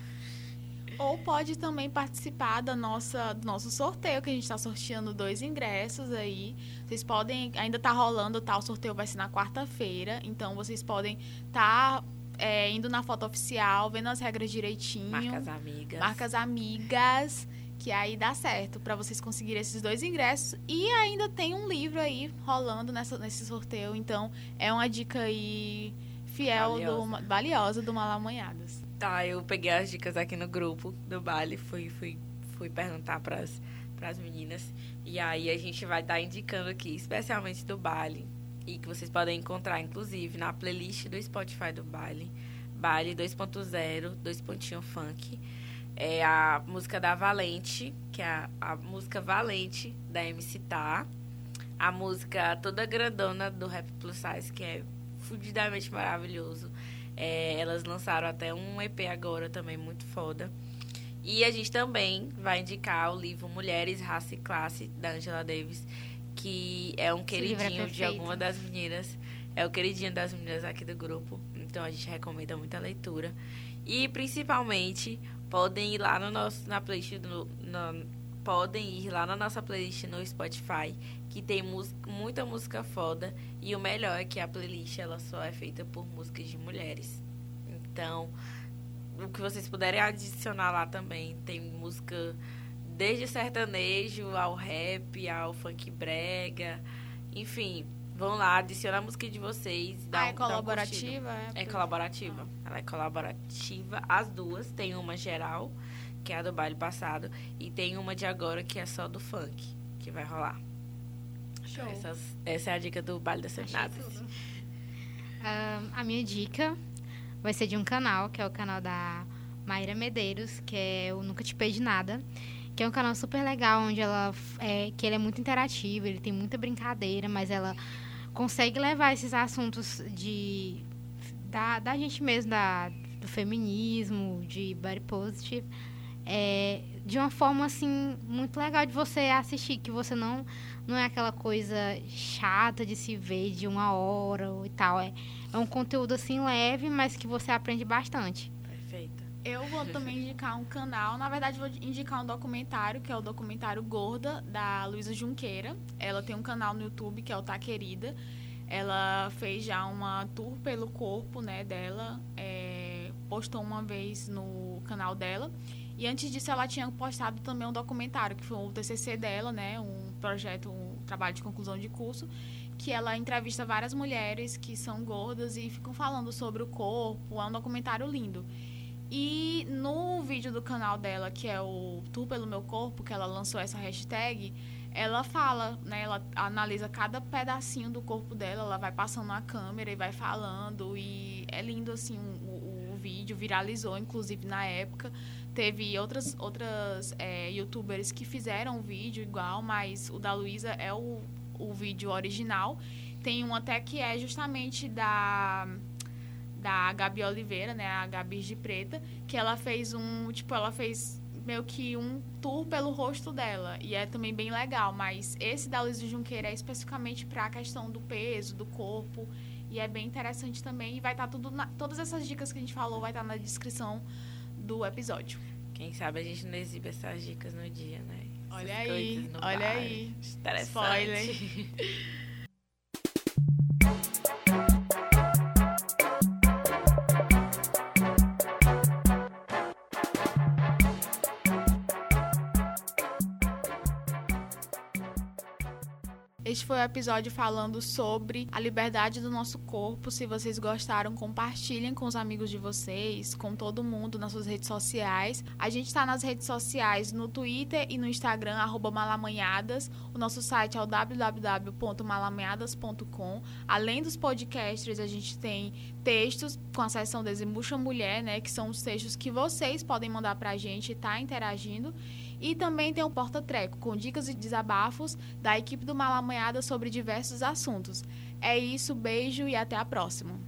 Ou pode também participar da nossa, do nosso sorteio, que a gente está sorteando dois ingressos aí. Vocês podem, ainda está rolando, tá? O sorteio vai ser na quarta-feira, então vocês podem estar tá, é, indo na foto oficial, vendo as regras direitinho. Marcas amigas. Marcas amigas, que aí dá certo para vocês conseguirem esses dois ingressos. E ainda tem um livro aí rolando nessa, nesse sorteio. Então, é uma dica aí fiel, Valiosa. Do, valiosa do Malamanhadas. Tá, eu peguei as dicas aqui no grupo do baile, fui, fui, fui perguntar pras, pras meninas. E aí a gente vai estar indicando aqui, especialmente do baile. E que vocês podem encontrar, inclusive, na playlist do Spotify do baile. Baile 2.0, 2 pontinho funk. É a música da Valente, que é a, a música Valente da MC Tá. A música toda grandona do Rap Plus Size, que é fudidamente maravilhoso. É, elas lançaram até um EP agora também muito foda. E a gente também vai indicar o livro Mulheres, Raça e Classe, da Angela Davis, que é um é queridinho de perfeito. alguma das meninas. É o queridinho das meninas aqui do grupo. Então a gente recomenda muita leitura. E principalmente, podem ir lá no nosso, na playlist do. no- podem ir lá na nossa playlist no Spotify, que tem mus- muita música foda. E o melhor é que a playlist ela só é feita por músicas de mulheres. Então, o que vocês puderem adicionar lá também. Tem música desde sertanejo ao rap, ao funk brega. Enfim, vão lá, adiciona a música de vocês. Dá Ah, um- é dá uma colaborativa? é colaborativa. Ela é colaborativa, as duas. Tem uma geral, que é a do baile passado, e tem uma de agora, que é só do funk, que vai rolar. Show. Essas- essa é a dica do baile das seminadas. Ah, a minha dica vai ser de um canal, que é o canal da Mayra Medeiros, que é o Nunca Te Pedi Nada. Que é um canal super legal, onde ela é, que ele é muito interativo, ele tem muita brincadeira, mas ela consegue levar esses assuntos de da, da gente mesmo, da, do feminismo, de body positive, é, de uma forma assim muito legal de você assistir, que você não não é aquela coisa chata de se ver de uma hora e tal. É, é um conteúdo assim leve, mas que você aprende bastante. Eu vou também *laughs* indicar um canal. Na verdade, vou indicar um documentário, que é o documentário Gorda, da Luísa Junqueira. Ela tem um canal no YouTube, que é o Tá Querida. Ela fez já uma tour pelo corpo né, dela. é, postou uma vez no canal dela. E antes disso, ela tinha postado também um documentário, que foi o TCC dela, né? Um projeto, um trabalho de conclusão de curso. Que ela entrevista várias mulheres que são gordas e ficam falando sobre o corpo. É um documentário lindo. E no vídeo do canal dela, que é o Tour pelo Meu Corpo, que ela lançou essa hashtag, ela fala, né? Ela analisa cada pedacinho do corpo dela, ela vai passando a câmera e vai falando. E é lindo, assim, o, o vídeo viralizou, inclusive na época. Teve outras, outras é, youtubers que fizeram o vídeo igual, mas o da Luísa é o, o vídeo original. Tem um até que é justamente da da Gabi Oliveira, né, a Gabi de Preta, que ela fez um, tipo, ela fez meio que um tour pelo rosto dela, e é também bem legal, mas esse da Luísa Junqueira é especificamente para a questão do peso, do corpo, e é bem interessante também, e vai estar tudo, na, todas essas dicas que a gente falou vai estar na descrição do episódio. Quem sabe a gente não exibe essas dicas no dia, né? Essas Olha aí, olha baile. aí. Interessante. Spoiler. *laughs* foi o episódio falando sobre a liberdade do nosso corpo. Se vocês gostaram, compartilhem com os amigos de vocês, com todo mundo nas suas redes sociais. A gente está nas redes sociais no Twitter e no Instagram, malamanhadas. O nosso site é o www.malamanhadas.com. Além dos podcasts, a gente tem textos com a seção Desembucha Mulher, né? Que são os textos que vocês podem mandar pra gente e tá interagindo. E também tem o Porta Treco, com dicas e desabafos da equipe do Malamanhada sobre diversos assuntos. É isso, beijo e até a próxima.